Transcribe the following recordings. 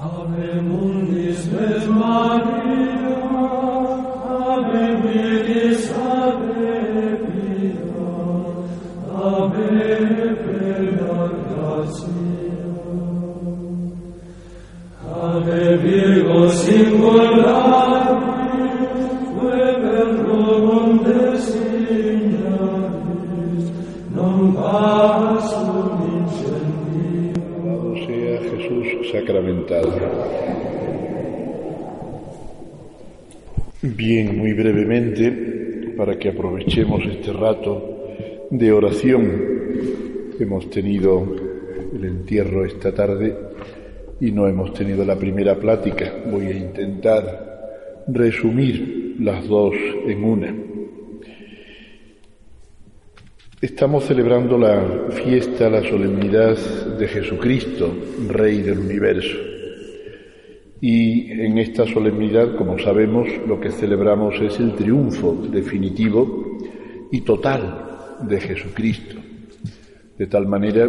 Ave mundis et Maria, Ave viris, Ave Ave plena. Ave Virgo singulare, Bien, muy brevemente, para que aprovechemos este rato de oración. Hemos tenido el entierro esta tarde y no hemos tenido la primera plática. Voy a intentar resumir las dos en una. Estamos celebrando la fiesta, la solemnidad de Jesucristo, Rey del universo. Y en esta solemnidad, como sabemos, lo que celebramos es el triunfo definitivo y total de Jesucristo. De tal manera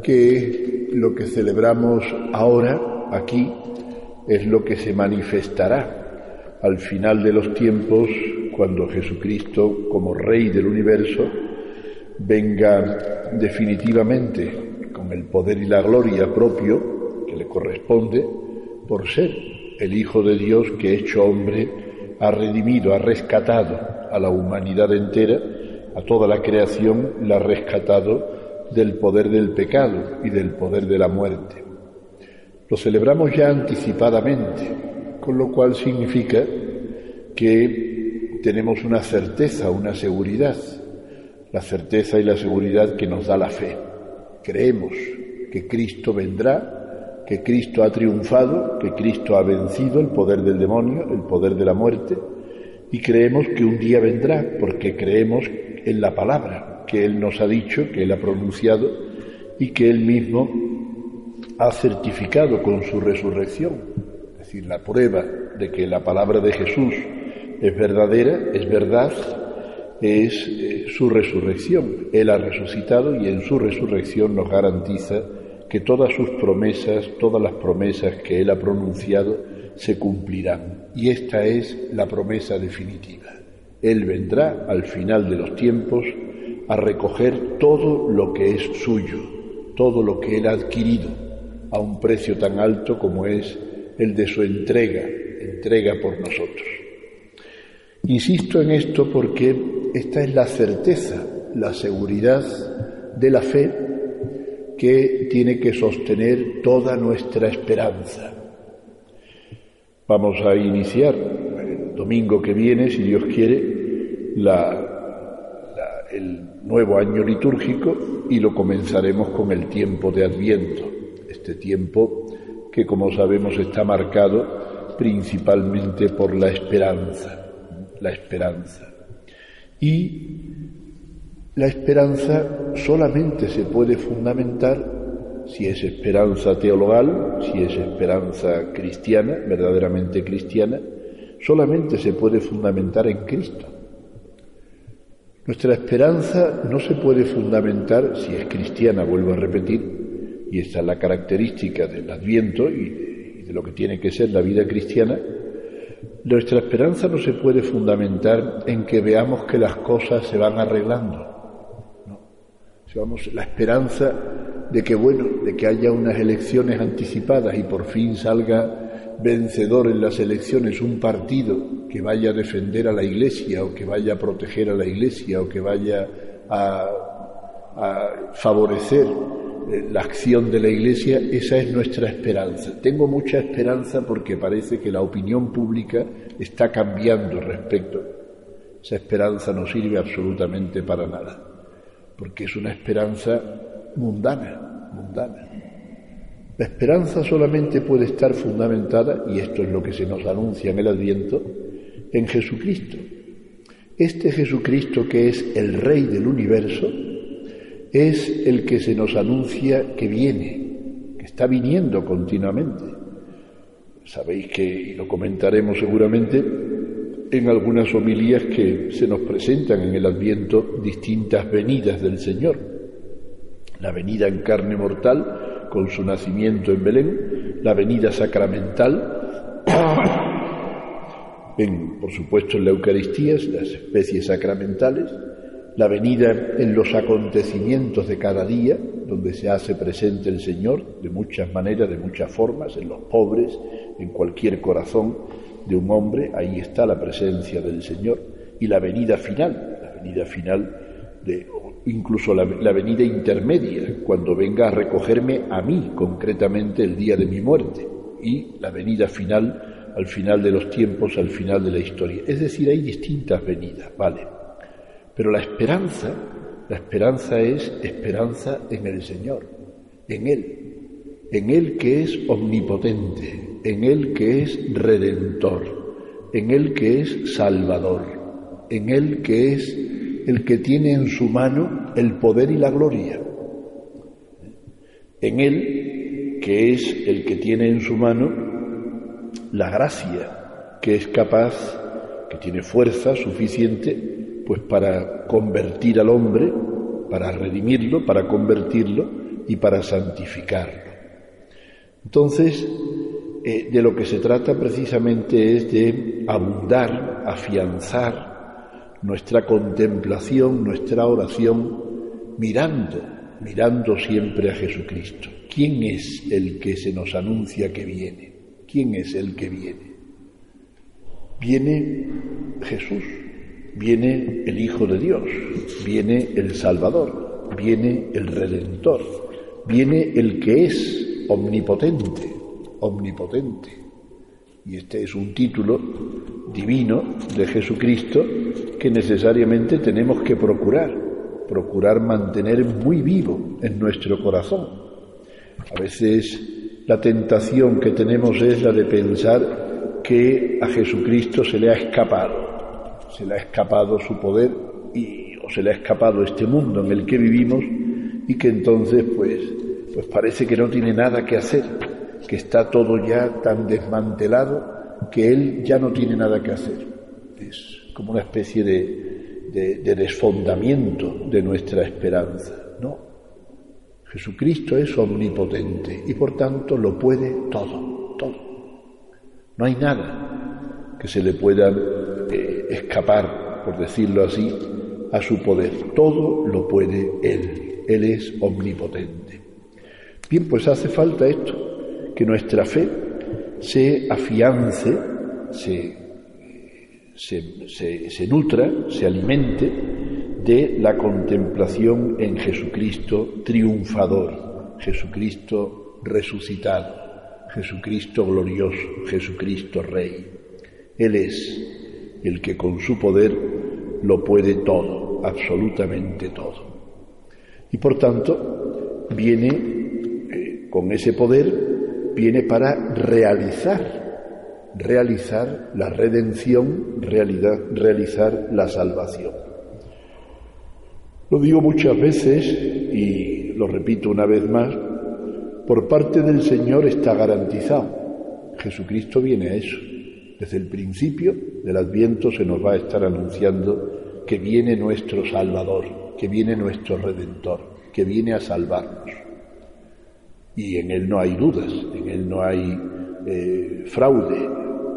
que lo que celebramos ahora, aquí, es lo que se manifestará al final de los tiempos, cuando Jesucristo, como Rey del universo, venga definitivamente con el poder y la gloria propio que le corresponde por ser el Hijo de Dios que hecho hombre ha redimido, ha rescatado a la humanidad entera, a toda la creación, la ha rescatado del poder del pecado y del poder de la muerte. Lo celebramos ya anticipadamente, con lo cual significa que tenemos una certeza, una seguridad la certeza y la seguridad que nos da la fe. Creemos que Cristo vendrá, que Cristo ha triunfado, que Cristo ha vencido el poder del demonio, el poder de la muerte, y creemos que un día vendrá, porque creemos en la palabra que Él nos ha dicho, que Él ha pronunciado y que Él mismo ha certificado con su resurrección. Es decir, la prueba de que la palabra de Jesús es verdadera, es verdad, es eh, su resurrección. Él ha resucitado y en su resurrección nos garantiza que todas sus promesas, todas las promesas que Él ha pronunciado, se cumplirán. Y esta es la promesa definitiva. Él vendrá al final de los tiempos a recoger todo lo que es suyo, todo lo que Él ha adquirido a un precio tan alto como es el de su entrega, entrega por nosotros. Insisto en esto porque esta es la certeza, la seguridad de la fe que tiene que sostener toda nuestra esperanza. Vamos a iniciar el domingo que viene, si Dios quiere, el nuevo año litúrgico y lo comenzaremos con el tiempo de Adviento, este tiempo que como sabemos está marcado principalmente por la esperanza, la esperanza. Y la esperanza solamente se puede fundamentar si es esperanza teologal, si es esperanza cristiana, verdaderamente cristiana, solamente se puede fundamentar en Cristo. Nuestra esperanza no se puede fundamentar, si es cristiana, vuelvo a repetir, y esta es la característica del adviento y de lo que tiene que ser la vida cristiana, nuestra esperanza no se puede fundamentar en que veamos que las cosas se van arreglando. la esperanza de que, bueno, de que haya unas elecciones anticipadas y por fin salga vencedor en las elecciones un partido que vaya a defender a la Iglesia o que vaya a proteger a la Iglesia o que vaya a, a favorecer la acción de la Iglesia, esa es nuestra esperanza. Tengo mucha esperanza porque parece que la opinión pública está cambiando respecto. Esa esperanza no sirve absolutamente para nada, porque es una esperanza mundana, mundana. La esperanza solamente puede estar fundamentada, y esto es lo que se nos anuncia en el Adviento, en Jesucristo. Este Jesucristo que es el Rey del universo, es el que se nos anuncia que viene, que está viniendo continuamente. Sabéis que, y lo comentaremos seguramente, en algunas homilías que se nos presentan en el Adviento distintas venidas del Señor. La venida en carne mortal, con su nacimiento en Belén, la venida sacramental, en, por supuesto en la Eucaristía, las especies sacramentales, la venida en los acontecimientos de cada día, donde se hace presente el Señor de muchas maneras, de muchas formas, en los pobres, en cualquier corazón de un hombre, ahí está la presencia del Señor, y la venida final, la venida final de incluso la, la, venida intermedia, cuando venga a recogerme a mí concretamente el día de mi muerte, y la venida final al final de los tiempos, al final de la historia. Es decir, hay distintas venidas, ¿vale? Pero la esperanza, la esperanza es esperanza en el Señor, en Él, en Él que es omnipotente, en Él que es redentor, en Él que es salvador, en Él que es el que tiene en su mano el poder y la gloria, en Él que es el que tiene en su mano la gracia, que es capaz, que tiene fuerza suficiente pues para convertir al hombre, para redimirlo, para convertirlo y para santificarlo. Entonces, eh, de lo que se trata precisamente es de abundar, afianzar nuestra contemplación, nuestra oración, mirando, mirando siempre a Jesucristo. ¿Quién es el que se nos anuncia que viene? ¿Quién es el que viene? Viene Jesús, viene el Hijo de Dios, viene el Salvador, viene el Redentor, viene el que es omnipotente, omnipotente. Y este es un título divino de Jesucristo que necesariamente tenemos que procurar, procurar mantener muy vivo en nuestro corazón. A veces la tentación que tenemos es la de pensar que a Jesucristo se le ha escapado se le ha escapado su poder y, o se le ha escapado este mundo en el que vivimos y que entonces pues, pues parece que no tiene nada que hacer, que está todo ya tan desmantelado que él ya no tiene nada que hacer. Es como una especie de, de, de desfondamiento de nuestra esperanza. No, Jesucristo es omnipotente y por tanto lo puede todo, todo. No hay nada que se le pueda escapar, por decirlo así, a su poder. Todo lo puede Él. Él es omnipotente. Bien, pues hace falta esto, que nuestra fe se afiance, se, se, se, nutra, se alimente de la contemplación en Jesucristo triunfador, Jesucristo resucitado, Jesucristo glorioso, Jesucristo Rey. Él es el que con su poder lo puede todo, absolutamente todo. Y por tanto, viene eh, con ese poder, viene para realizar, realizar la redención, realidad, realizar la salvación. Lo digo muchas veces y lo repito una vez más, por parte del Señor está garantizado. Jesucristo viene a eso. Desde el principio del Adviento se nos va a estar anunciando que viene nuestro Salvador, que viene nuestro Redentor, que viene a salvarnos. Y en Él no hay dudas, en Él no hay eh, fraude,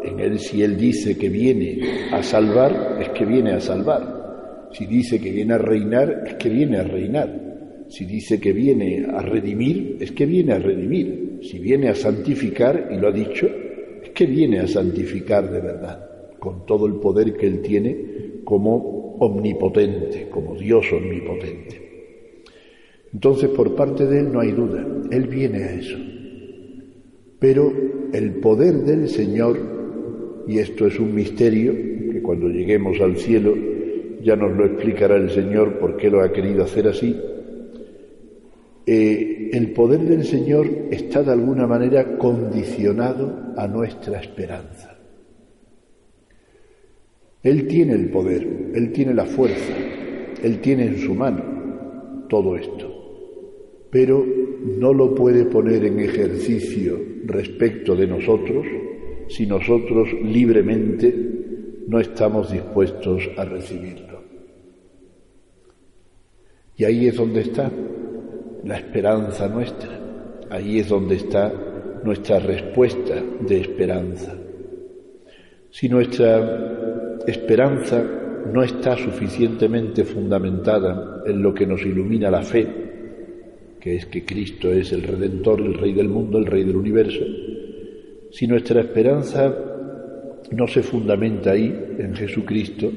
en Él si Él dice que viene a salvar, es que viene a salvar. Si dice que viene a reinar, es que viene a reinar. Si dice que viene a redimir, es que viene a redimir. Si viene a santificar, y lo ha dicho, que viene a santificar de verdad, con todo el poder que Él tiene como omnipotente, como Dios omnipotente. Entonces, por parte de Él no hay duda, Él viene a eso. Pero el poder del Señor, y esto es un misterio, que cuando lleguemos al cielo ya nos lo explicará el Señor por qué lo ha querido hacer así, eh, el poder del Señor está de alguna manera condicionado a nuestra esperanza. Él tiene el poder, Él tiene la fuerza, Él tiene en su mano todo esto, pero no lo puede poner en ejercicio respecto de nosotros si nosotros libremente no estamos dispuestos a recibirlo. Y ahí es donde está la esperanza nuestra. Ahí es donde está nuestra respuesta de esperanza. Si nuestra esperanza no está suficientemente fundamentada en lo que nos ilumina la fe, que es que Cristo es el Redentor, el Rey del mundo, el Rey del universo, si nuestra esperanza no se fundamenta ahí, en Jesucristo,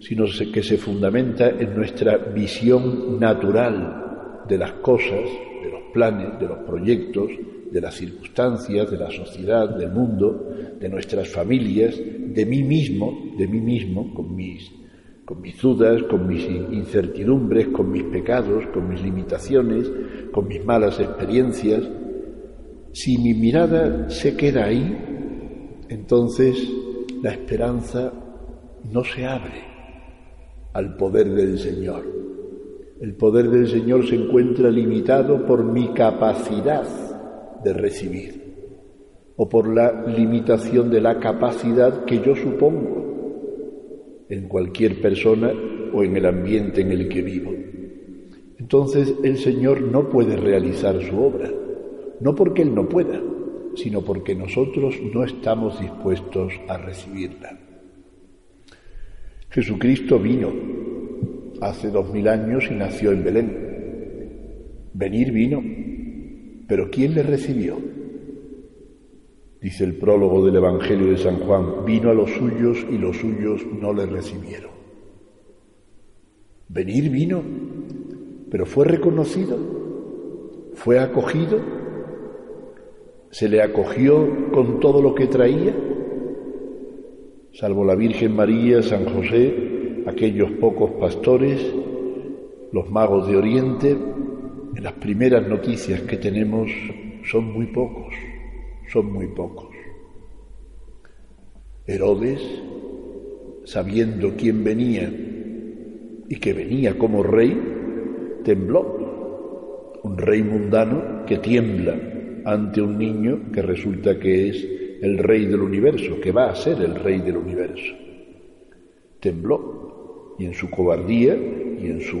sino que se fundamenta en nuestra visión natural de las cosas, de los planes, de los proyectos, de las circunstancias, de la sociedad, del mundo, de nuestras familias, de mí mismo, de mí mismo, con mis, con mis dudas, con mis incertidumbres, con mis pecados, con mis limitaciones, con mis malas experiencias. Si mi mirada se queda ahí, entonces la esperanza no se abre al poder del Señor. El poder del Señor se encuentra limitado por mi capacidad de recibir o por la limitación de la capacidad que yo supongo en cualquier persona o en el ambiente en el que vivo. Entonces el Señor no puede realizar su obra, no porque Él no pueda, sino porque nosotros no estamos dispuestos a recibirla. Jesucristo vino hace dos mil años y nació en Belén. Venir vino, pero ¿quién le recibió? Dice el prólogo del Evangelio de San Juan, vino a los suyos y los suyos no le recibieron. Venir vino, pero fue reconocido, fue acogido, se le acogió con todo lo que traía, salvo la Virgen María, San José, aquellos pocos pastores, los magos de Oriente, en las primeras noticias que tenemos son muy pocos, son muy pocos. Herodes, sabiendo quién venía y que venía como rey, tembló. Un rey mundano que tiembla ante un niño que resulta que es el rey del universo, que va a ser el rey del universo. Tembló y en su cobardía y en su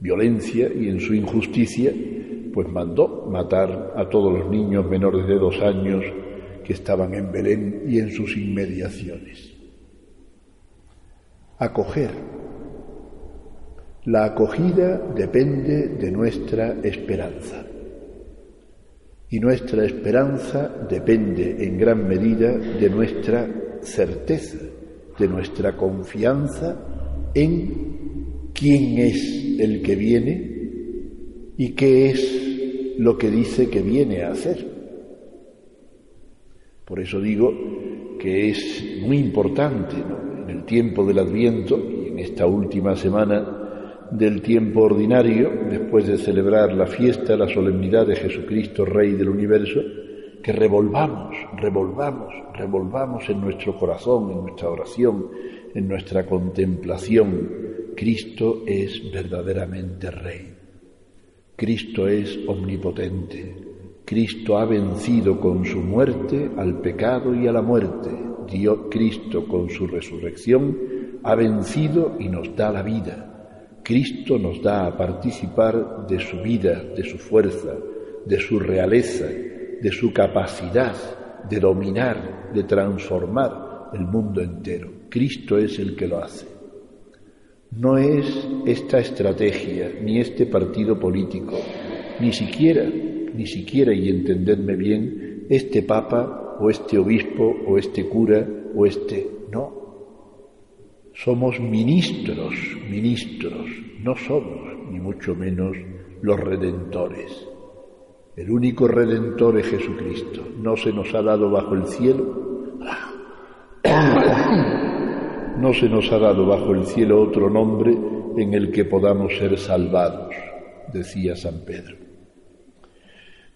violencia y en su injusticia, pues mandó matar a todos los niños menores de dos años que estaban en Belén y en sus inmediaciones. Acoger. La acogida depende de nuestra esperanza. Y nuestra esperanza depende en gran medida de nuestra certeza, de nuestra confianza en quién es el que viene y qué es lo que dice que viene a hacer. Por eso digo que es muy importante en el tiempo del Adviento y en esta última semana del tiempo ordinario, después de celebrar la fiesta, la solemnidad de Jesucristo, Rey del universo, que revolvamos, revolvamos, revolvamos en nuestro corazón, en nuestra oración, en nuestra contemplación. Cristo es verdaderamente Rey. Cristo es omnipotente. Cristo ha vencido con su muerte al pecado y a la muerte. Dios Cristo con su resurrección ha vencido y nos da la vida. Cristo nos da a participar de su vida, de su fuerza, de su realeza, de su capacidad de dominar, de transformar el mundo entero. Cristo es el que lo hace. No es esta estrategia, ni este partido político, ni siquiera, ni siquiera, y entendedme bien, este papa o este obispo o este cura o este... No, somos ministros, ministros, no somos ni mucho menos los redentores. El único redentor es Jesucristo. No se nos ha dado bajo el cielo, no se nos ha dado bajo el cielo otro nombre en el que podamos ser salvados, decía San Pedro.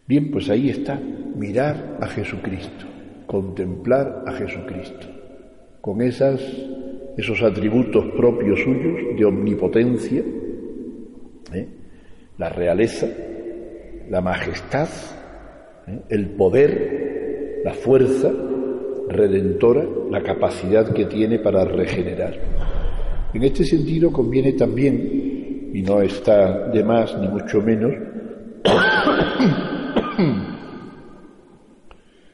Bien, pues ahí está, mirar a Jesucristo, contemplar a Jesucristo, con esas esos atributos propios suyos de omnipotencia, ¿eh? la realeza, la majestad, ¿eh? el poder, la fuerza redentora, la capacidad que tiene para regenerar. En este sentido conviene también, y no está de más ni mucho menos,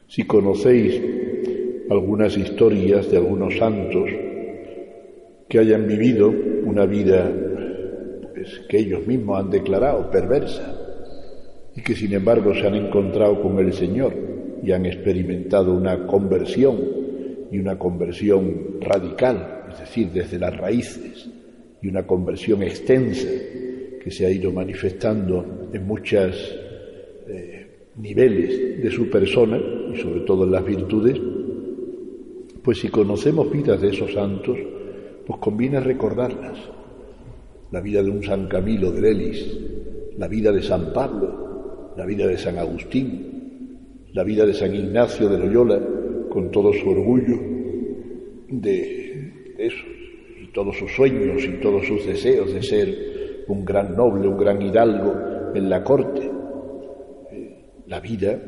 Si conocéis algunas historias de algunos santos que hayan vivido una vida pues, que ellos mismos han declarado perversa y que sin embargo se han encontrado con el Señor y han experimentado una conversión y una conversión radical, es decir, desde las raíces, y una conversión extensa que se ha ido manifestando en muchos eh, niveles de su persona y sobre todo en las virtudes, pues si conocemos vidas de esos santos, pues conviene recordarlas. La vida de un San Camilo de Lelis, la vida de San Pablo, la vida de San Agustín, la vida de San Ignacio de Loyola, con todo su orgullo de eso, y todos sus sueños y todos sus deseos de ser un gran noble, un gran hidalgo en la corte. La vida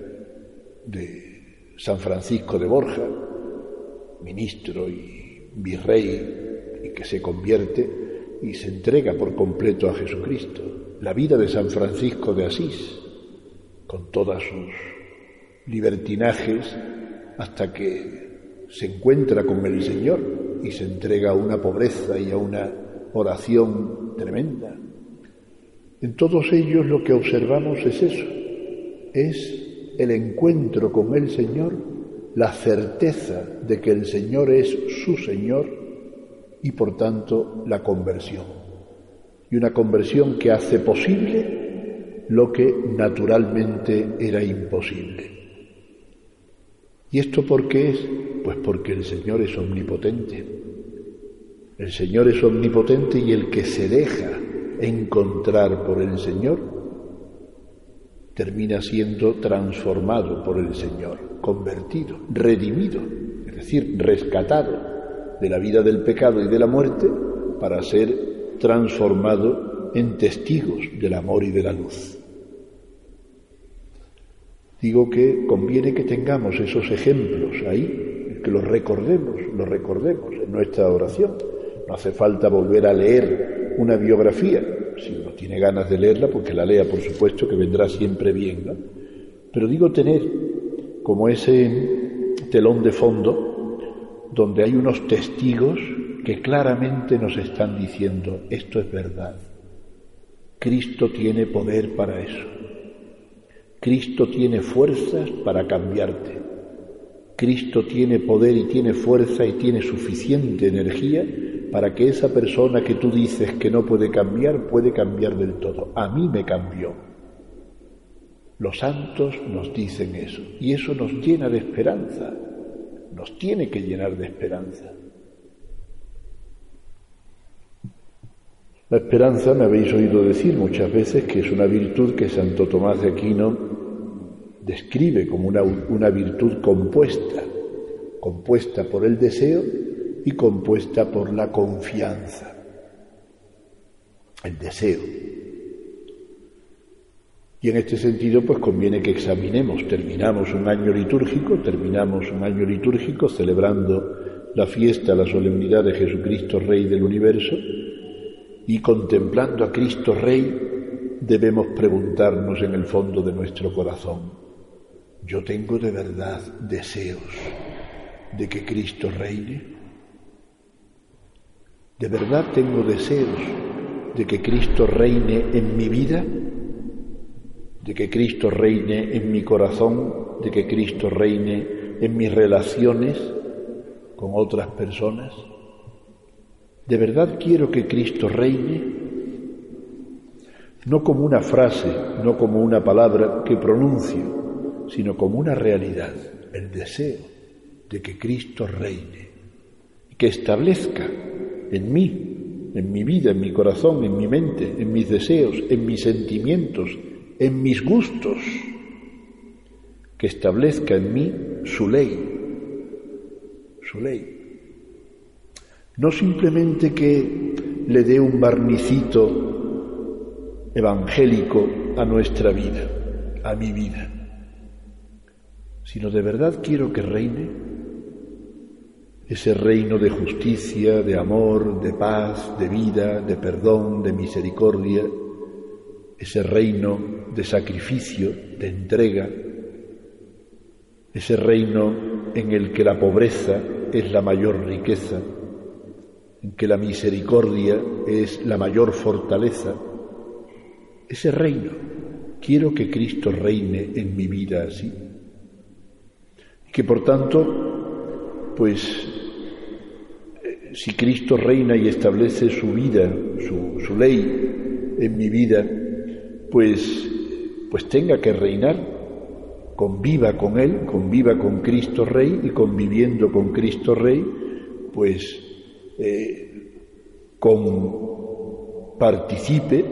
de San Francisco de Borja, ministro y virrey y que se convierte y se entrega por completo a Jesucristo. La vida de San Francisco de Asís, con todos sus libertinajes, hasta que se encuentra con el Señor y se entrega a una pobreza y a una oración tremenda. En todos ellos lo que observamos es eso, es el encuentro con el Señor, la certeza de que el Señor es su Señor y por tanto la conversión. Y una conversión que hace posible lo que naturalmente era imposible. ¿Y esto por qué es? Pues porque el Señor es omnipotente. El Señor es omnipotente y el que se deja encontrar por el Señor termina siendo transformado por el Señor, convertido, redimido, es decir, rescatado de la vida del pecado y de la muerte para ser transformado en testigos del amor y de la luz. Digo que conviene que tengamos esos ejemplos ahí, que los recordemos, los recordemos en nuestra oración. No hace falta volver a leer una biografía, si uno tiene ganas de leerla, porque la lea, por supuesto, que vendrá siempre bien. Pero digo tener como ese telón de fondo donde hay unos testigos que claramente nos están diciendo, esto es verdad. Cristo tiene poder para eso. Cristo tiene fuerzas para cambiarte. Cristo tiene poder y tiene fuerza y tiene suficiente energía para que esa persona que tú dices que no puede cambiar puede cambiar del todo. A mí me cambió. Los santos nos dicen eso y eso nos llena de esperanza nos tiene que llenar de esperanza. La esperanza, me habéis oído decir muchas veces, que es una virtud que Santo Tomás de Aquino describe como una, una virtud compuesta, compuesta por el deseo y compuesta por la confianza. El deseo, y en este sentido, pues conviene que examinemos, terminamos un año litúrgico, terminamos un año litúrgico celebrando la fiesta, la solemnidad de Jesucristo, Rey del universo, y contemplando a Cristo Rey, debemos preguntarnos en el fondo de nuestro corazón, ¿yo tengo de verdad deseos de que Cristo reine? ¿De verdad tengo deseos de que Cristo reine en mi vida? de que Cristo reine en mi corazón, de que Cristo reine en mis relaciones con otras personas? ¿De verdad quiero que Cristo reine? No como una frase, no como una palabra que pronuncio, sino como una realidad, el deseo de que Cristo reine, que establezca en mí, en mi vida, en mi corazón, en mi mente, en mis deseos, en mis sentimientos, en mis gustos, que establezca en mí su ley, su ley. No simplemente que le dé un barnicito evangélico a nuestra vida, a mi vida, sino de verdad quiero que reine ese reino de justicia, de amor, de paz, de vida, de perdón, de misericordia, ese reino de sacrificio, de entrega, ese reino en el que la pobreza es la mayor riqueza, en que la misericordia es la mayor fortaleza, ese reino, quiero que Cristo reine en mi vida así. Y que por tanto, pues, eh, si Cristo reina y establece su vida, su, ley en mi vida, pues, pues tenga que reinar conviva con Él, conviva con Cristo Rey y conviviendo con Cristo Rey, pues eh, con, participe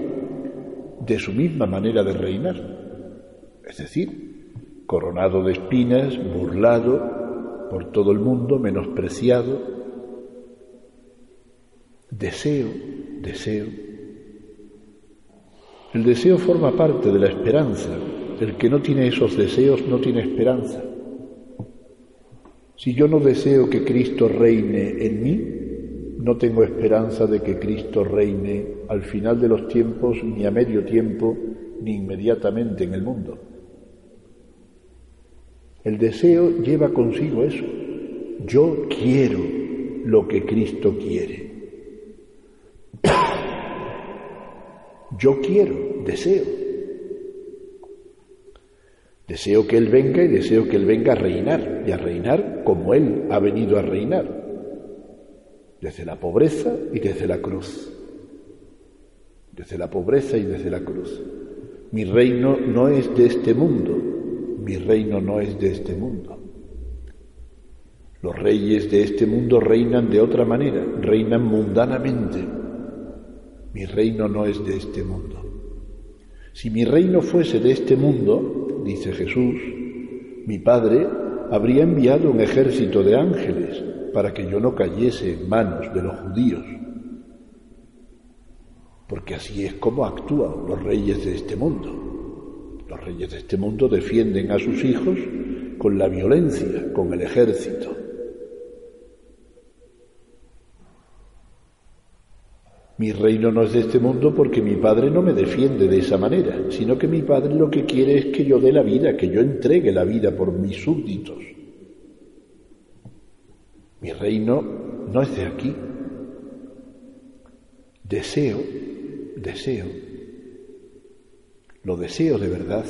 de su misma manera de reinar. Es decir, coronado de espinas, burlado por todo el mundo, menospreciado. Deseo, deseo. El deseo forma parte de la esperanza, el que no tiene esos deseos no tiene esperanza. Si yo no deseo que Cristo reine en mí, no tengo esperanza de que Cristo reine al final de los tiempos, ni a medio tiempo, ni inmediatamente en el mundo. El deseo lleva consigo eso. Yo quiero lo que Cristo quiere. Yo quiero, deseo. Deseo que Él venga y deseo que Él venga a reinar, y a reinar como Él ha venido a reinar, desde la pobreza y desde la cruz. Desde la pobreza y desde la cruz. Mi reino no es de este mundo, mi reino no es de este mundo. Los reyes de este mundo reinan de otra manera, reinan mundanamente. Mi reino no es de este mundo. Si mi reino fuese de este mundo, dice Jesús, mi Padre habría enviado un ejército de ángeles para que yo no cayese en manos de los judíos. Porque así es como actúan los reyes de este mundo. Los reyes de este mundo defienden a sus hijos con la violencia, con el ejército. Mi reino no es de este mundo porque mi Padre no me defiende de esa manera, sino que mi Padre lo que quiere es que yo dé la vida, que yo entregue la vida por mis súbditos. Mi reino no es de aquí. Deseo, deseo, lo deseo de verdad.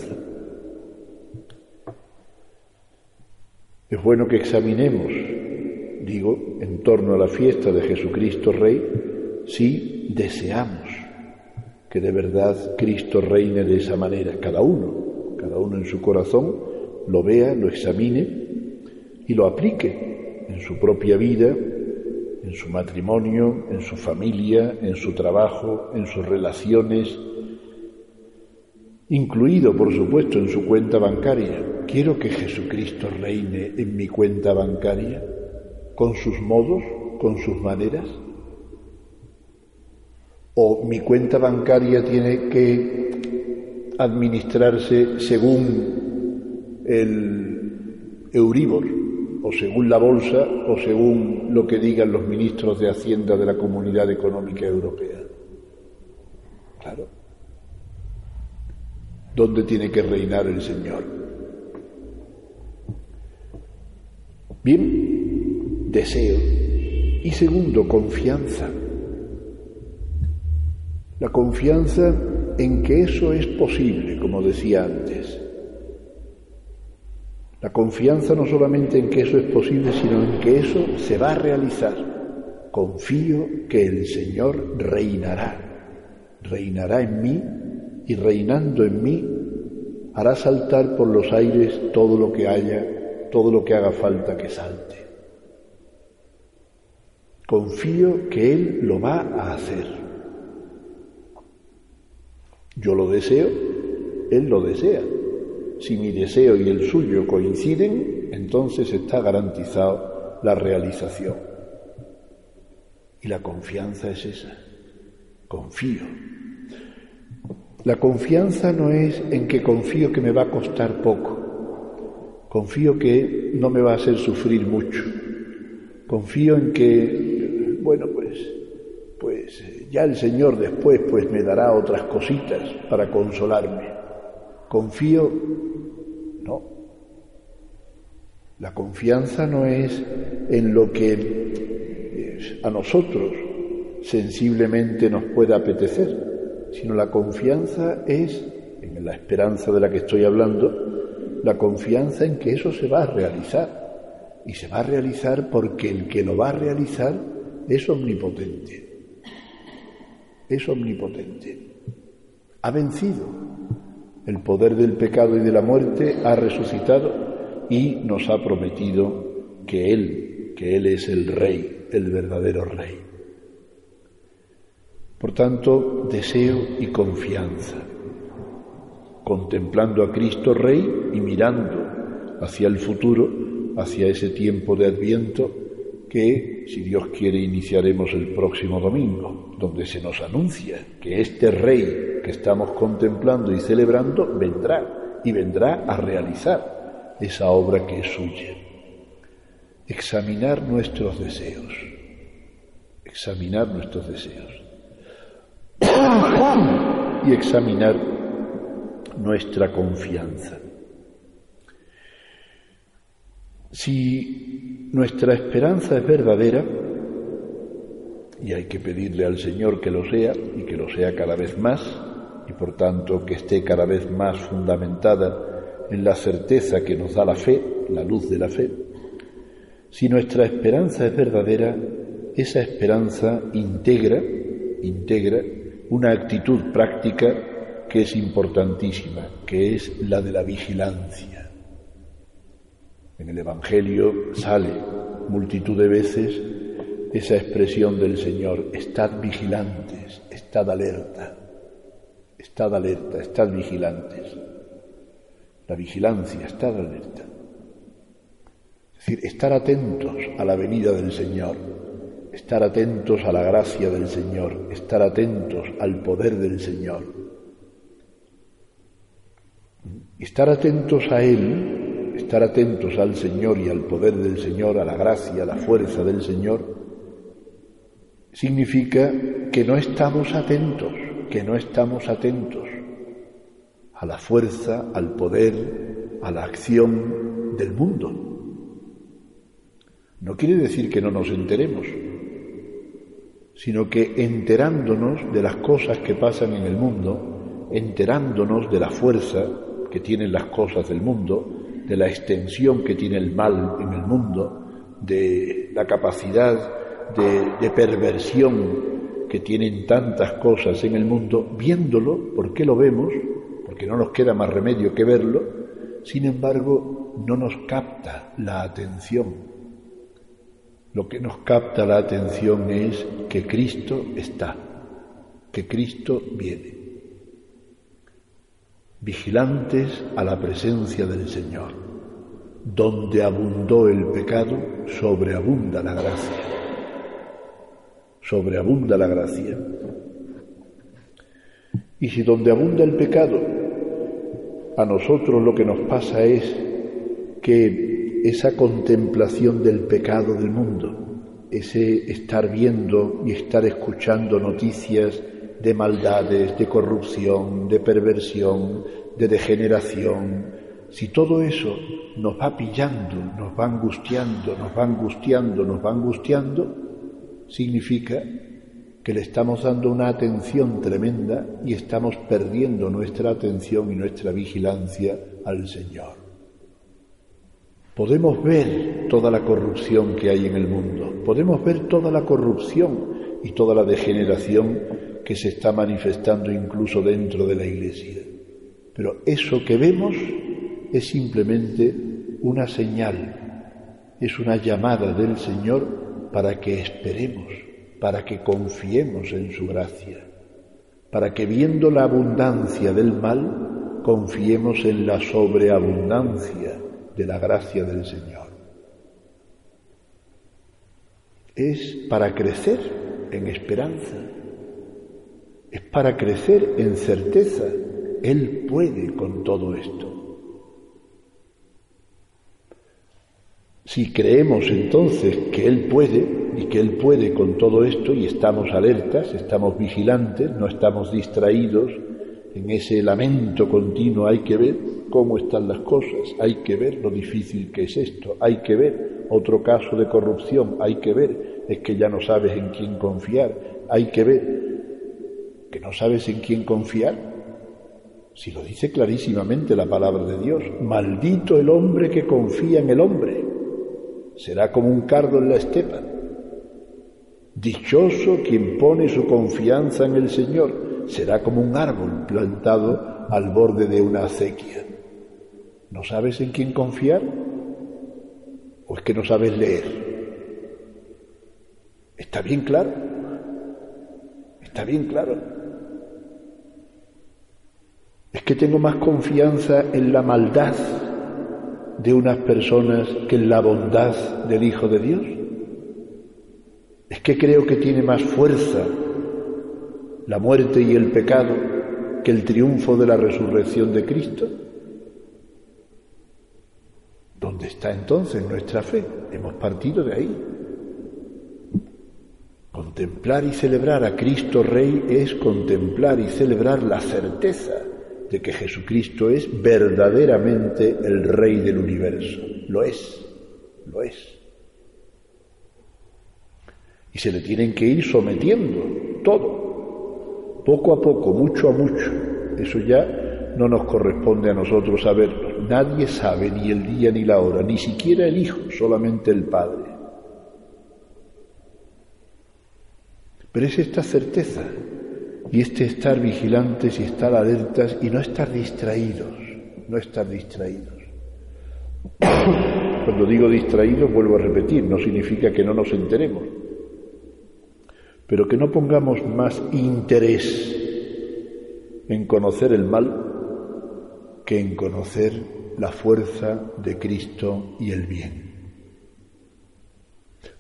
Es bueno que examinemos, digo, en torno a la fiesta de Jesucristo Rey, si deseamos que de verdad Cristo reine de esa manera, cada uno, cada uno en su corazón, lo vea, lo examine y lo aplique en su propia vida, en su matrimonio, en su familia, en su trabajo, en sus relaciones, incluido, por supuesto, en su cuenta bancaria. Quiero que Jesucristo reine en mi cuenta bancaria, con sus modos, con sus maneras o mi cuenta bancaria tiene que administrarse según el Euribor o según la bolsa o según lo que digan los ministros de Hacienda de la Comunidad Económica Europea. Claro. ¿Dónde tiene que reinar el Señor? Bien, deseo. Y segundo, confianza. La confianza en que eso es posible, como decía antes. La confianza no solamente en que eso es posible, sino en que eso se va a realizar. Confío que el Señor reinará, reinará en mí y reinando en mí hará saltar por los aires todo lo que haya, todo lo que haga falta que salte. Confío que Él lo va a hacer. Yo lo deseo, Él lo desea. Si mi deseo y el suyo coinciden, entonces está garantizado la realización. Y la confianza es esa. Confío. La confianza no es en que confío que me va a costar poco. Confío que no me va a hacer sufrir mucho. Confío en que, bueno, pues pues eh, ya el Señor después pues me dará otras cositas para consolarme. Confío, no. La confianza no es en lo que eh, a nosotros sensiblemente nos pueda apetecer, sino la confianza es, en la esperanza de la que estoy hablando, la confianza en que eso se va a realizar. Y se va a realizar porque el que lo va a realizar es omnipotente. Es omnipotente. Ha vencido. El poder del pecado y de la muerte ha resucitado y nos ha prometido que Él, que Él es el Rey, el verdadero Rey. Por tanto, deseo y confianza, contemplando a Cristo Rey y mirando hacia el futuro, hacia ese tiempo de Adviento que, si Dios quiere, iniciaremos el próximo domingo, donde se nos anuncia que este Rey que estamos contemplando y celebrando vendrá y vendrá a realizar esa obra que es suya. Examinar nuestros deseos, examinar nuestros deseos y examinar nuestra confianza. Si nuestra esperanza es verdadera, y hay que pedirle al Señor que lo sea y que lo sea cada vez más, y por tanto que esté cada vez más fundamentada en la certeza que nos da la fe, la luz de la fe, si nuestra esperanza es verdadera, esa esperanza integra, integra una actitud práctica que es importantísima, que es la de la vigilancia. En el Evangelio sale multitud de veces esa expresión del Señor, estad vigilantes, estad alerta, estad alerta, estad vigilantes. La vigilancia, estad alerta. Es decir, estar atentos a la venida del Señor, estar atentos a la gracia del Señor, estar atentos al poder del Señor. Estar atentos a Él, estar atentos al Señor y al poder del Señor, a la gracia, a la fuerza del Señor, significa que no estamos atentos, que no estamos atentos a la fuerza, al poder, a la acción del mundo. No quiere decir que no nos enteremos, sino que enterándonos de las cosas que pasan en el mundo, enterándonos de la fuerza que tienen las cosas del mundo, de la extensión que tiene el mal en el mundo, de la capacidad de, perversión que tienen tantas cosas en el mundo, viéndolo, porque lo vemos, porque no nos queda más remedio que verlo, sin embargo no nos capta la atención, lo que nos capta la atención es que Cristo está, que Cristo viene. Vigilantes a la presencia del Señor. Donde abundó el pecado, sobreabunda la gracia. Sobreabunda la gracia. Y si donde abunda el pecado, a nosotros lo que nos pasa es que esa contemplación del pecado del mundo, ese estar viendo y estar escuchando noticias de maldades, de corrupción, de perversión, de degeneración, si todo eso nos va pillando, nos va angustiando, nos va angustiando, nos va angustiando, significa que le estamos dando una atención tremenda y estamos perdiendo nuestra atención y nuestra vigilancia al Señor. Podemos ver toda la corrupción que hay en el mundo, podemos ver toda la corrupción y toda la degeneración que se está manifestando incluso dentro de la Iglesia. Pero eso que vemos es simplemente una señal, es una llamada del Señor para que esperemos, para que confiemos en su gracia, para que viendo la abundancia del mal, confiemos en la sobreabundancia de la gracia del Señor. Es para crecer en esperanza, es para crecer en certeza. Él puede con todo esto. Si creemos entonces que Él puede y que Él puede con todo esto y estamos alertas, estamos vigilantes, no estamos distraídos en ese lamento continuo hay que ver cómo están las cosas, hay que ver lo difícil que es esto, hay que ver otro caso de corrupción, hay que ver, es que ya no sabes en quién confiar, hay que ver que no sabes en quién confiar. Si lo dice clarísimamente la palabra de Dios, maldito el hombre que confía en el hombre, será como un cardo en la estepa. Dichoso quien pone su confianza en el Señor, será como un árbol plantado al borde de una acequia. ¿No sabes en quién confiar? ¿O es que no sabes leer? ¿Está bien claro? ¿Está bien claro? Es que tengo más confianza en la maldad de unas personas que en la bondad del Hijo de Dios. Es que creo que tiene más fuerza la muerte y el pecado que el triunfo de la resurrección de Cristo. ¿Dónde está entonces nuestra fe? Hemos partido de ahí. Contemplar y celebrar a Cristo Rey es contemplar y celebrar la certeza de que Jesucristo es verdaderamente el Rey del universo. Lo es, lo es. Y se le tienen que ir sometiendo todo, poco a poco, mucho a mucho. Eso ya no nos corresponde a nosotros saberlo. Nadie sabe ni el día ni la hora, ni siquiera el Hijo, solamente el Padre. Pero es esta certeza y este estar vigilantes y estar alertas y no estar distraídos, no estar distraídos. Cuando digo distraídos, vuelvo a repetir, no significa que no nos enteremos, pero que no pongamos más interés en conocer el mal que en conocer la fuerza de Cristo y el bien.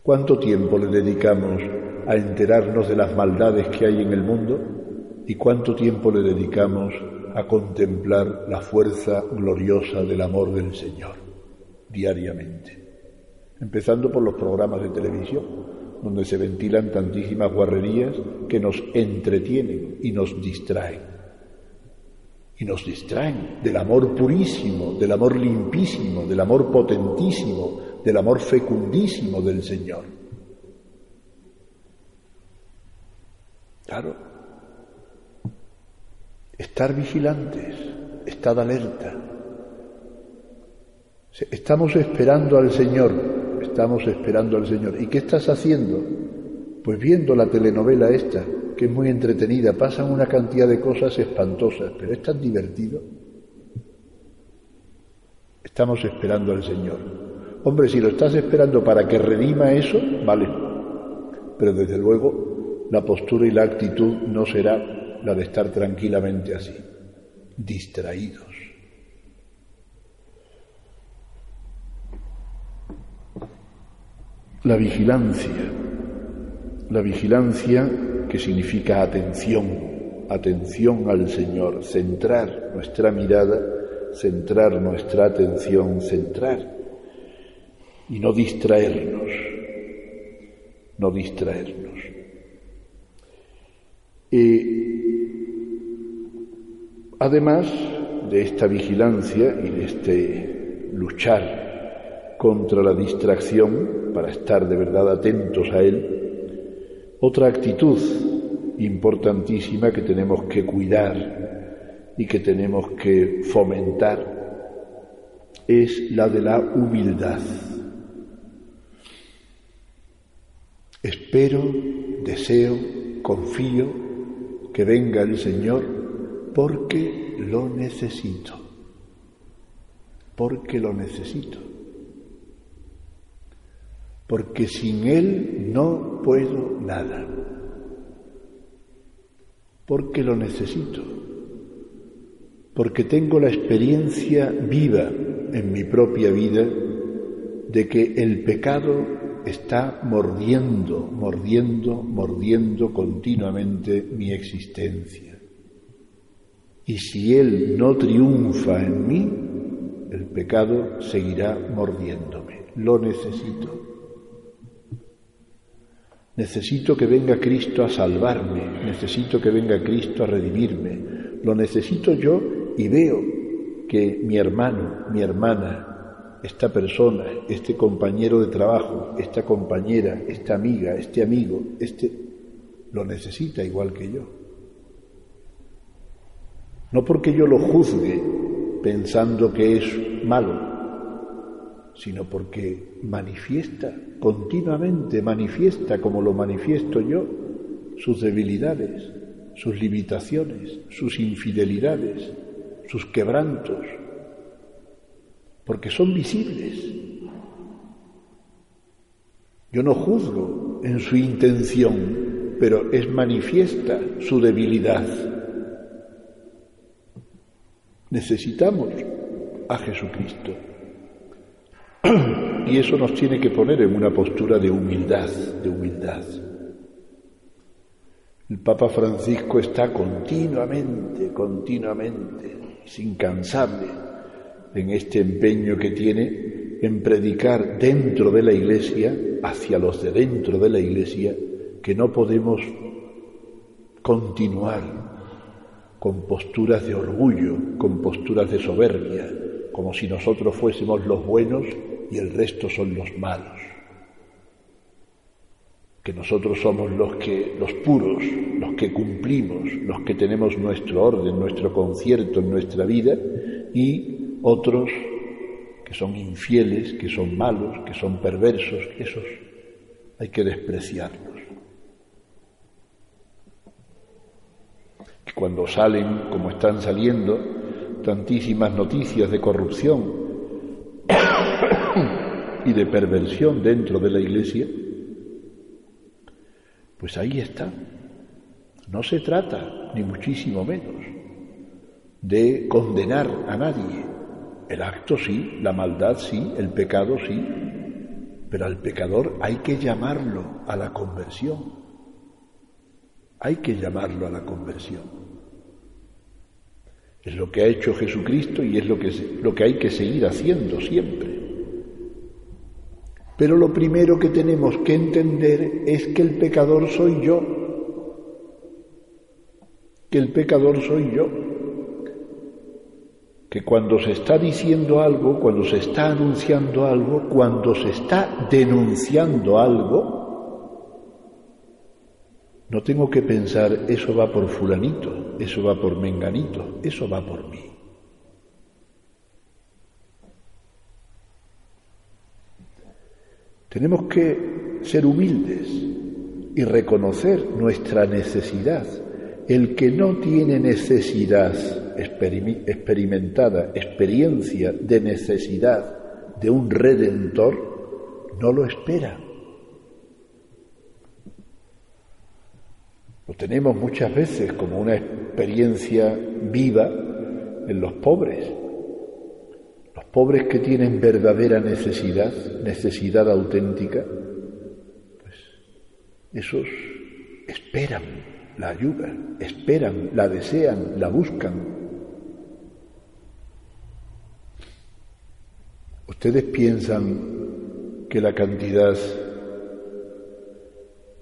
¿Cuánto tiempo le dedicamos a enterarnos de las maldades que hay en el mundo? ¿Y cuánto tiempo le dedicamos a contemplar la fuerza gloriosa del amor del Señor diariamente? Empezando por los programas de televisión, donde se ventilan tantísimas guarrerías que nos entretienen y nos distraen. Y nos distraen del amor purísimo, del amor limpísimo, del amor potentísimo, del amor fecundísimo del Señor. Claro, estar vigilantes, estar alerta. Estamos esperando al Señor, estamos esperando al Señor. ¿Y qué estás haciendo? Pues viendo la telenovela esta, que es muy entretenida, pasan una cantidad de cosas espantosas, pero es tan divertido. Estamos esperando al Señor. Hombre, si lo estás esperando para que redima eso, vale. Pero desde luego la postura y la actitud no será la de estar tranquilamente así, distraídos. La vigilancia, la vigilancia que significa atención, atención al Señor, centrar nuestra mirada, centrar nuestra atención, centrar. Y no distraernos, no distraernos. además de esta vigilancia y de este luchar contra la distracción para estar de verdad atentos a él, otra actitud importantísima que tenemos que cuidar y que tenemos que fomentar es la de la humildad. Espero, deseo, confío que venga el Señor porque lo necesito, porque lo necesito, porque sin Él no puedo nada, porque lo necesito, porque tengo la experiencia viva en mi propia vida de que el pecado está mordiendo, mordiendo, mordiendo continuamente mi existencia. Y si Él no triunfa en mí, el pecado seguirá mordiéndome. Lo necesito. Necesito que venga Cristo a salvarme, necesito que venga Cristo a redimirme, lo necesito yo y veo que mi hermano, mi hermana, esta persona, este compañero de trabajo, esta compañera, esta amiga, este amigo, este lo necesita igual que yo. No porque yo lo juzgue pensando que es malo, sino porque manifiesta, continuamente manifiesta como lo manifiesto yo, sus debilidades, sus limitaciones, sus infidelidades, sus quebrantos, porque son visibles. Yo no juzgo en su intención, pero es manifiesta su debilidad. Necesitamos a Jesucristo. Y eso nos tiene que poner en una postura de humildad, de humildad. El Papa Francisco está continuamente, continuamente, es incansable en este empeño que tiene en predicar dentro de la Iglesia, hacia los de dentro de la Iglesia, que no podemos continuar con posturas de orgullo, con posturas de soberbia, como si nosotros fuésemos los buenos y el resto son los malos que nosotros somos los que los puros, los que cumplimos, los que tenemos nuestro orden, nuestro concierto en nuestra vida y otros que son infieles, que son malos, que son perversos, esos hay que despreciarlos. Y cuando salen, como están saliendo, tantísimas noticias de corrupción y de perversión dentro de la Iglesia, pues ahí está. No se trata, ni muchísimo menos, de condenar a nadie. El acto sí, la maldad sí, el pecado sí, pero al pecador hay que llamarlo a la conversión. Hay que llamarlo a la conversión. Es lo que ha hecho Jesucristo y es lo que, lo que hay que seguir haciendo siempre. Pero lo primero que tenemos que entender es que el pecador soy yo, que el pecador soy yo, que cuando se está diciendo algo, cuando se está anunciando algo, cuando se está denunciando algo, no tengo que pensar, eso va por fulanito, eso va por menganito, eso va por mí. Tenemos que ser humildes y reconocer nuestra necesidad. El que no tiene necesidad experimentada, experiencia de necesidad de un redentor, no lo espera. Lo tenemos muchas veces como una experiencia viva en los pobres pobres que tienen verdadera necesidad, necesidad auténtica, pues esos esperan la ayuda, esperan, la desean, la buscan. Ustedes piensan que la cantidad,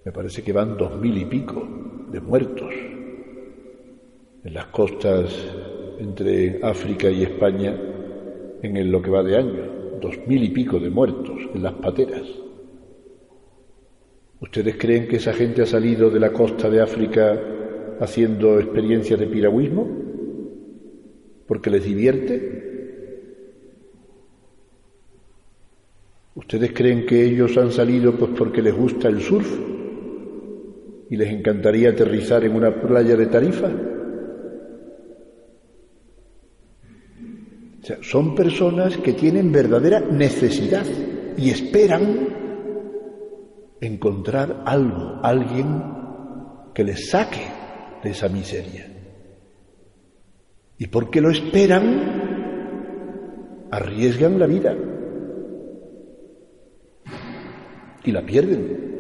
me parece que van dos mil y pico de muertos en las costas entre África y España, en lo que va de año, dos mil y pico de muertos en las pateras. ¿Ustedes creen que esa gente ha salido de la costa de África haciendo experiencias de piragüismo? ¿Porque les divierte? ¿Ustedes creen que ellos han salido pues porque les gusta el surf y les encantaría aterrizar en una playa de Tarifa? Son personas que tienen verdadera necesidad y esperan encontrar algo, alguien que les saque de esa miseria. Y porque lo esperan, arriesgan la vida y la pierden.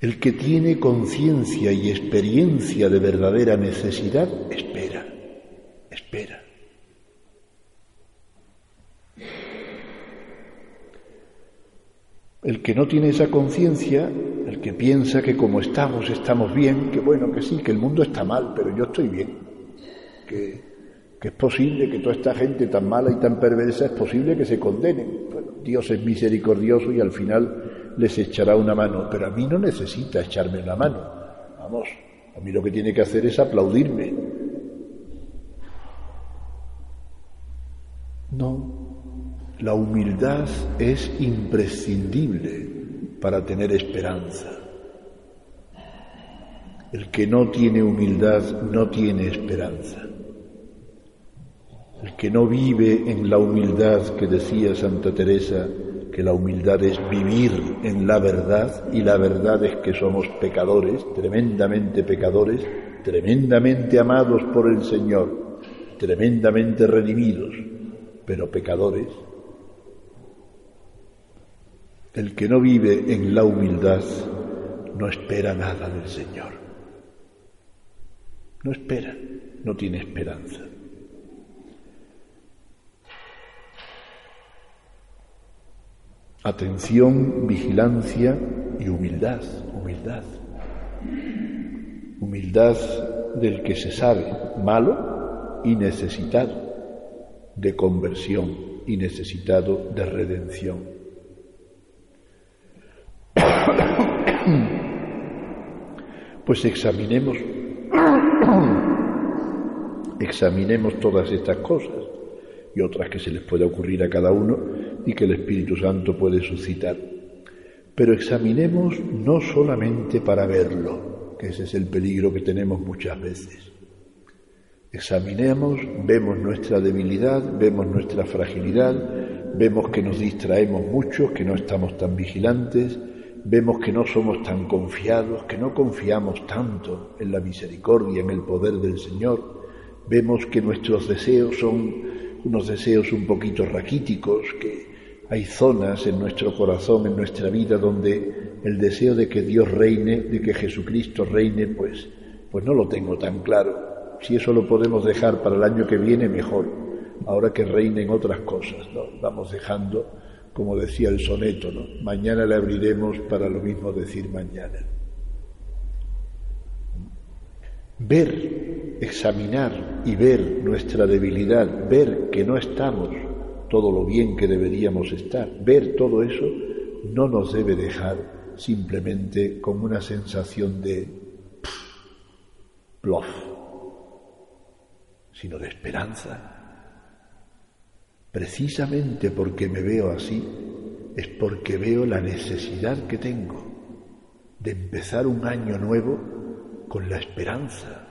El que tiene conciencia y experiencia de verdadera necesidad espera El que no tiene esa conciencia, el que piensa que como estamos, estamos bien, que bueno, que sí, que el mundo está mal, pero yo estoy bien, que, es posible que toda esta gente tan mala y tan perversa es posible que se condenen. Dios es misericordioso y al final les echará una mano, pero a mí no necesita echarme una mano. Vamos, a mí lo que tiene que hacer es aplaudirme. No, la humildad es imprescindible para tener esperanza. El que no tiene humildad no tiene esperanza. El que no vive en la humildad que decía Santa Teresa, que la humildad es vivir en la verdad y la verdad es que somos pecadores, tremendamente pecadores, tremendamente amados por el Señor, tremendamente redimidos, pero pecadores. El que no vive en la humildad no espera nada del Señor. No espera, no tiene esperanza. Atención, vigilancia y humildad, humildad. Humildad del que se sabe malo y necesitado de conversión y necesitado de redención. Pues examinemos examinemos todas estas cosas y otras que se les pueda ocurrir a cada uno y que el Espíritu Santo puede suscitar. Pero examinemos no solamente para verlo, que ese es el peligro que tenemos muchas veces. Examinemos, vemos nuestra debilidad, vemos nuestra fragilidad, vemos que nos distraemos mucho, que no estamos tan vigilantes, vemos que no somos tan confiados, que no confiamos tanto en la misericordia, en el poder del Señor, vemos que nuestros deseos son unos deseos un poquito raquíticos, que hay zonas en nuestro corazón, en nuestra vida, donde el deseo de que Dios reine, de que Jesucristo reine, pues, pues no lo tengo tan claro. Si eso lo podemos dejar para el año que viene, mejor. Ahora que reinen otras cosas, ¿no? Vamos dejando, como decía el soneto. Mañana le abriremos para lo mismo decir mañana. Ver, examinar y ver nuestra debilidad, ver que no estamos todo lo bien que deberíamos estar, ver todo eso no nos debe dejar simplemente con una sensación de bluff, sino de esperanza. Precisamente porque me veo así, es porque veo la necesidad que tengo de empezar un año nuevo con la esperanza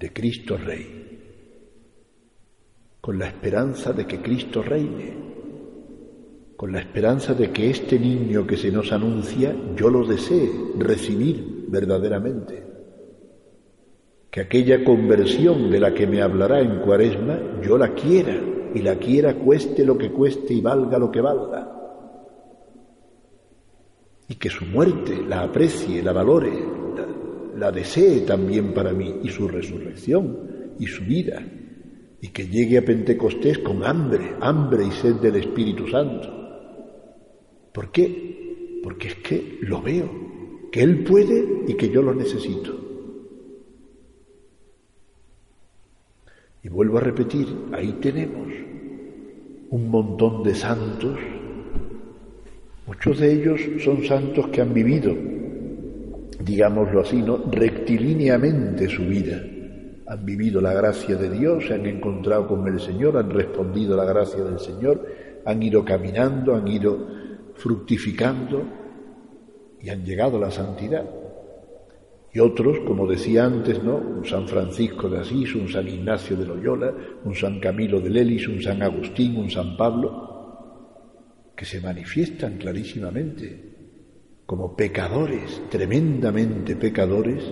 de Cristo Rey, con la esperanza de que Cristo reine, con la esperanza de que este niño que se nos anuncia yo lo desee recibir verdaderamente, que aquella conversión de la que me hablará en cuaresma yo la quiera y la quiera cueste lo que cueste y valga lo que valga y que su muerte la aprecie, la valore, la desee también para mí y su resurrección y su vida y que llegue a Pentecostés con hambre, hambre y sed del Espíritu Santo. ¿Por qué? Porque es que lo veo, que Él puede y que yo lo necesito. Y vuelvo a repetir, ahí tenemos un montón de santos, muchos de ellos son santos que han vivido digámoslo así, ¿no? rectilíneamente su vida. Han vivido la gracia de Dios, se han encontrado con el Señor, han respondido a la gracia del Señor, han ido caminando, han ido fructificando y han llegado a la santidad. Y otros, como decía antes, ¿no? Un San Francisco de Asís, un San Ignacio de Loyola, un San Camilo de Lelis, un San Agustín, un San Pablo, que se manifiestan clarísimamente como pecadores, tremendamente pecadores,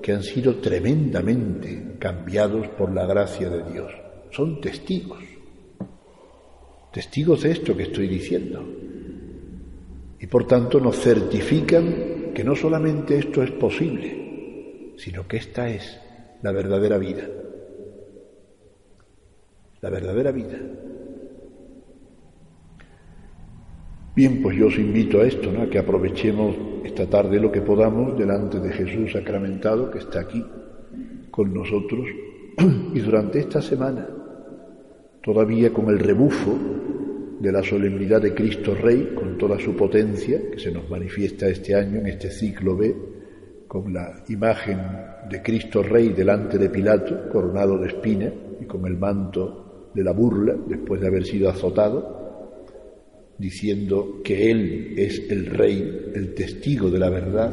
que han sido tremendamente cambiados por la gracia de Dios. Son testigos, testigos de esto que estoy diciendo. Y por tanto nos certifican que no solamente esto es posible, sino que esta es la verdadera vida. La verdadera vida. Bien, pues yo os invito a esto, ¿no? a que aprovechemos esta tarde lo que podamos delante de Jesús sacramentado que está aquí con nosotros y durante esta semana, todavía con el rebufo de la solemnidad de Cristo Rey, con toda su potencia que se nos manifiesta este año en este ciclo B, con la imagen de Cristo Rey delante de Pilato, coronado de espina y con el manto de la burla después de haber sido azotado, diciendo que Él es el Rey, el testigo de la verdad,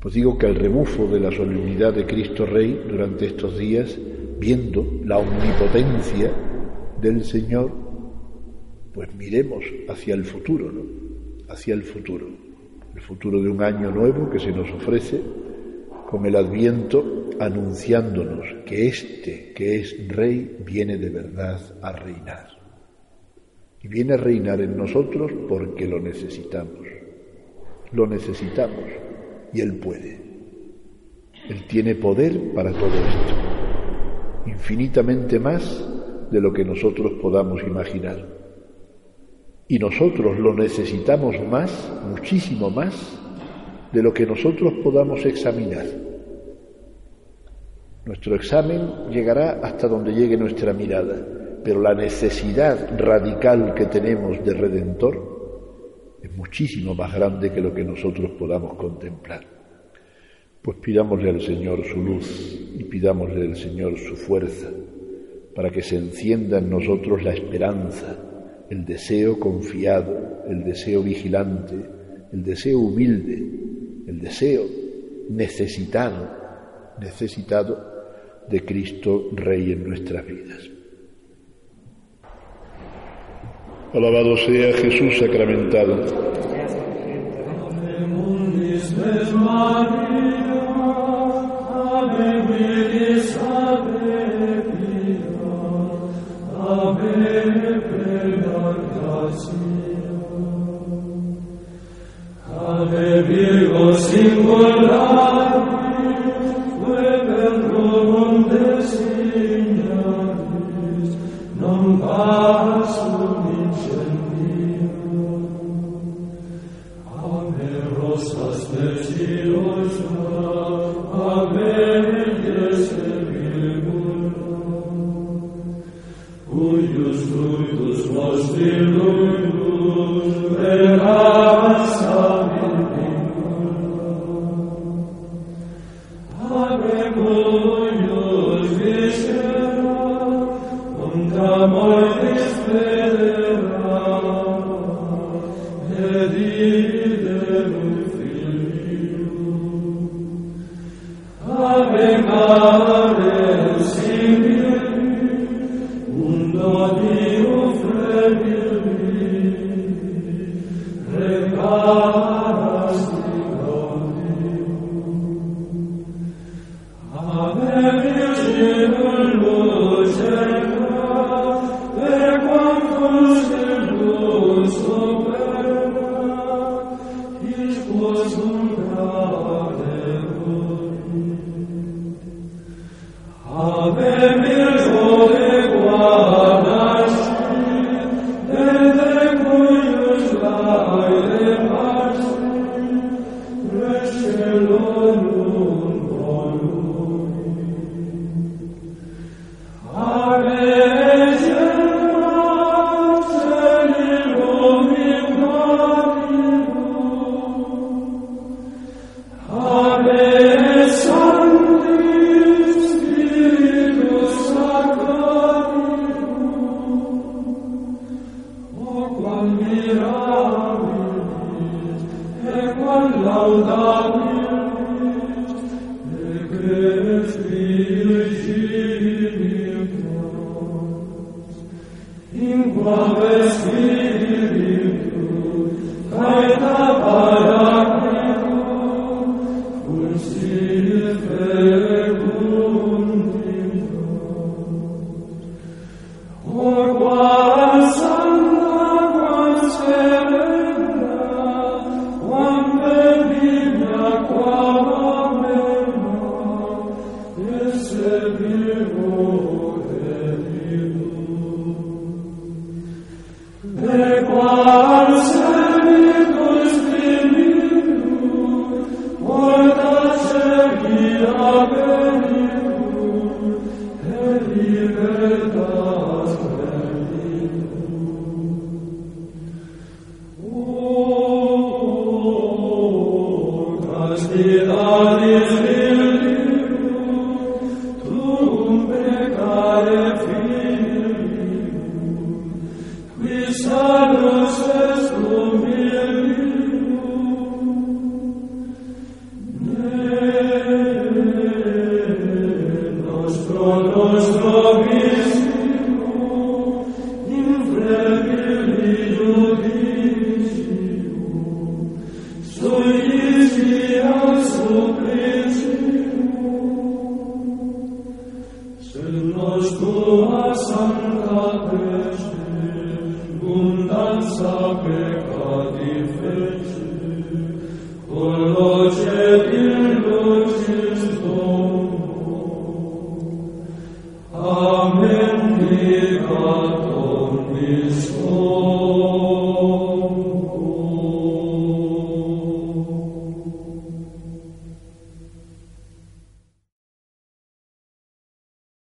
pues digo que el rebufo de la solemnidad de Cristo Rey durante estos días, viendo la omnipotencia del Señor, pues miremos hacia el futuro, ¿no? Hacia el futuro, el futuro de un año nuevo que se nos ofrece con el adviento anunciándonos que este que es Rey viene de verdad a reinar. Y viene a reinar en nosotros porque lo necesitamos. Lo necesitamos y Él puede. Él tiene poder para todo esto, infinitamente más de lo que nosotros podamos imaginar. Y nosotros lo necesitamos más, muchísimo más, de lo que nosotros podamos examinar. Nuestro examen llegará hasta donde llegue nuestra mirada, pero la necesidad radical que tenemos de Redentor es muchísimo más grande que lo que nosotros podamos contemplar. Pues pidámosle al Señor su luz y pidámosle al Señor su fuerza para que se encienda en nosotros la esperanza, el deseo confiado, el deseo vigilante, el deseo humilde, el deseo necesitado, necesitado de Cristo Rey en nuestras vidas. Alabado sea Jesús sacramentado. 与我心魂